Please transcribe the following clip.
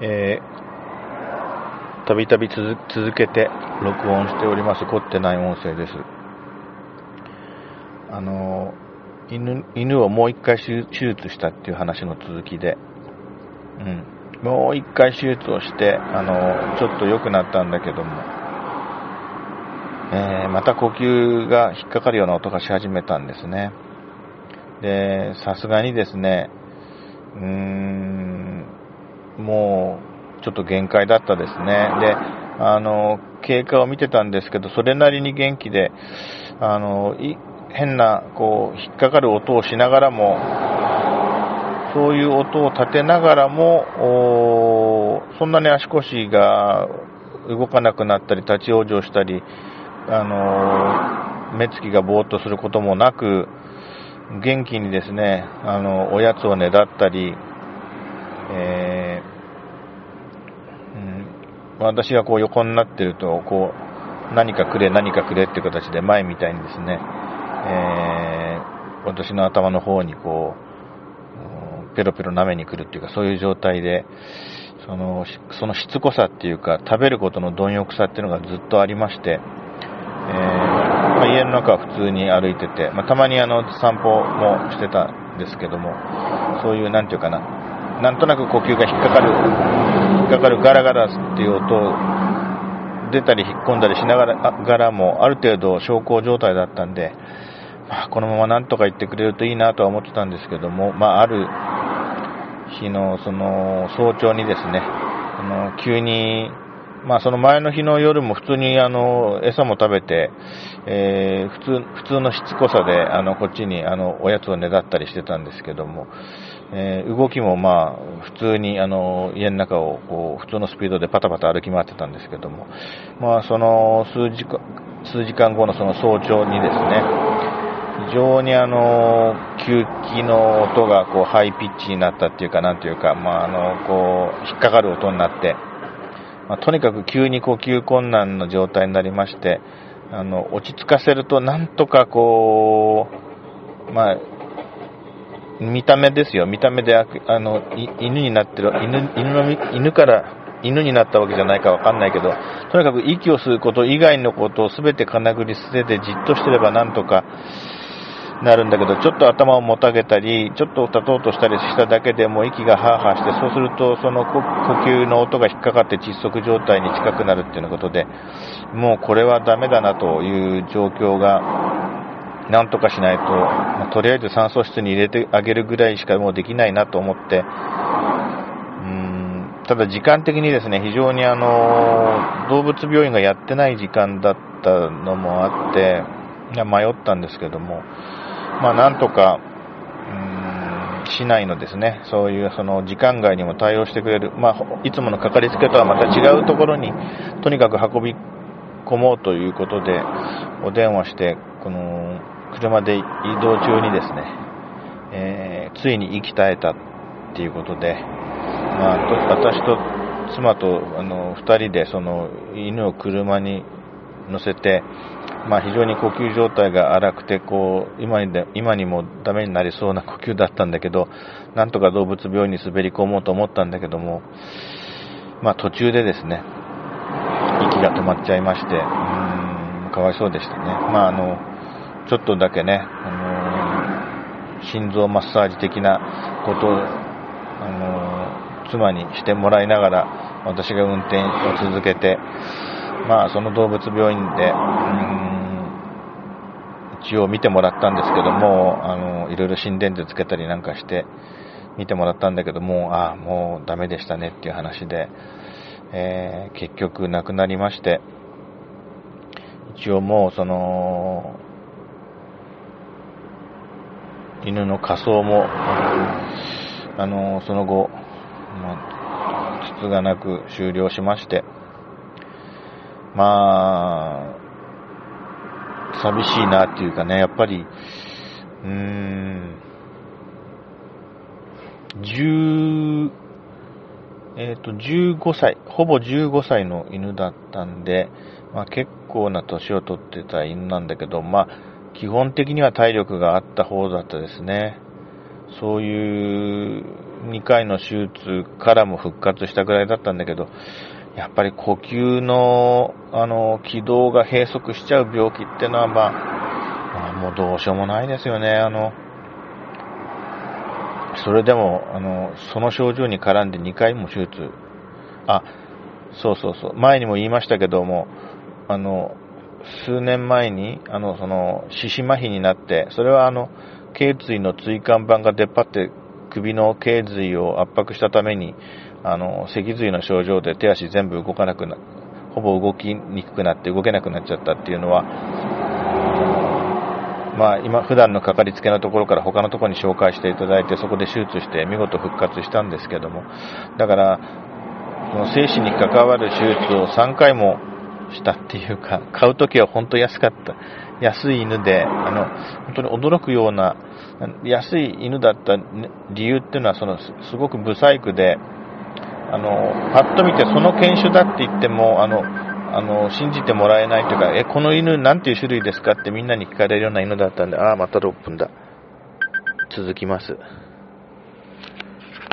えー、たびたび続けて録音しております凝ってない音声です。あの、犬、犬をもう一回手術したっていう話の続きで、うん。もう一回手術をして、あの、ちょっと良くなったんだけども、えー、また呼吸が引っかかるような音がし始めたんですね。で、さすがにですね、うーん、もう、ちょっと限界だったですね。で、あの、経過を見てたんですけど、それなりに元気で、あの、変な、こう、引っかかる音をしながらも、そういう音を立てながらも、そんなに足腰が動かなくなったり、立ち往生したり、あの、目つきがぼーっとすることもなく、元気にですね、あの、おやつをねだったり、えー、私がこう横になってると、こう、何かくれ、何かくれっていう形で前みたいにですね、えー、私の頭の方にこう、ペロペロ舐めに来るっていうか、そういう状態で、その、そのしつこさっていうか、食べることの貪欲さっていうのがずっとありまして、えー、まあ、家の中は普通に歩いてて、まあ、たまにあの散歩もしてたんですけども、そういう、なんていうかな、なんとなく呼吸が引っかかる、引っかかるガラガラっていう音出たり引っ込んだりしながらも、ある程度小康状態だったんで、まあ、このままなんとか言ってくれるといいなとは思ってたんですけども、まあ、ある日のその早朝にですね、あの急にまあ、その前の日の夜も普通にあの餌も食べて、えー、普通普通のしつこさであのこっちにあのおやつをねだったりしてたんですけども、えー、動きもまあ普通にあの家の中をこう普通のスピードでパタパタ歩き回ってたんですけども、まあ、その数時間数時間後のその早朝にですね、非常にあの吸気の音がこうハイピッチになったっていうか、なんていうか、まあ、あのこう引っかかる音になって、まあ、とにかく急に呼吸困難の状態になりまして、あの、落ち着かせると、なんとかこう、まあ、見た目ですよ。見た目で、あの、犬になってる、犬、犬の、犬から、犬になったわけじゃないかわかんないけど、とにかく息を吸うこと以外のことを全てかなぐり捨ててじっとしてればなんとか、なるんだけど、ちょっと頭をもたげたり、ちょっと立とうとしたりしただけでも息がハーハーして、そうするとその呼吸の音が引っかかって窒息状態に近くなるっていうことで、もうこれはダメだなという状況が、なんとかしないと、まあ、とりあえず酸素室に入れてあげるぐらいしかもうできないなと思って、うんただ時間的にですね、非常にあの、動物病院がやってない時間だったのもあって、迷ったんですけども、まあ、なんとか、うん、市内のですね、そういうその時間外にも対応してくれる、まあ、いつものかかりつけとはまた違うところに、とにかく運び込もうということで、お電話して、この、車で移動中にですね、えー、ついに息絶えたっていうことで、まあ、私と妻とあの2人でその犬を車に乗せて、まあ、非常に呼吸状態が荒くてこう今にで今にもダメになりそうな呼吸だったんだけどなんとか動物病院に滑り込もうと思ったんだけども、まあ、途中でですね息が止まっちゃいましてうーんかわいそうでしたね、まあ、あのちょっとだけね、あの心臓マッサージ的なことを、あの妻にしてもらいながら私が運転を続けてまあ、その動物病院で、一応見てもらったんですけども、あの、いろいろ心電図つけたりなんかして見てもらったんだけども、ああ、もうダメでしたねっていう話で、えー、結局亡くなりまして、一応もうその、犬の火葬も、あの、その後、まあ、つがなく終了しまして、まあ、寂しいなっていうかね、やっぱり、うーん、10、えっ、ー、と、15歳、ほぼ15歳の犬だったんで、まあ結構な年を取ってた犬なんだけど、まあ基本的には体力があった方だったですね。そういう2回の手術からも復活したぐらいだったんだけど、やっぱり呼吸の、あの、軌道が閉塞しちゃう病気ってのは、まあ、まあ、もうどうしようもないですよね。あの、それでも、あの、その症状に絡んで2回も手術。あ、そうそうそう。前にも言いましたけども、あの、数年前に、あの、その、四肢麻痺になって、それはあの、頸椎の椎間板が出っ張って首の頸髄を圧迫したために、あの、脊髄の症状で手足全部動かなくな、ほぼ動きにくくなって動けなくなっちゃったっていうのは、まあ今、普段のかかりつけのところから他のところに紹介していただいて、そこで手術して見事復活したんですけども、だから、その精子に関わる手術を3回もしたっていうか、買うときは本当安かった。安い犬で、あの、本当に驚くような、安い犬だった理由っていうのは、その、すごく不細工で、あの、パッと見てその犬種だって言っても、あの、あの、信じてもらえないというか、え、この犬なんていう種類ですかってみんなに聞かれるような犬だったんで、ああ、また6分だ。続きます。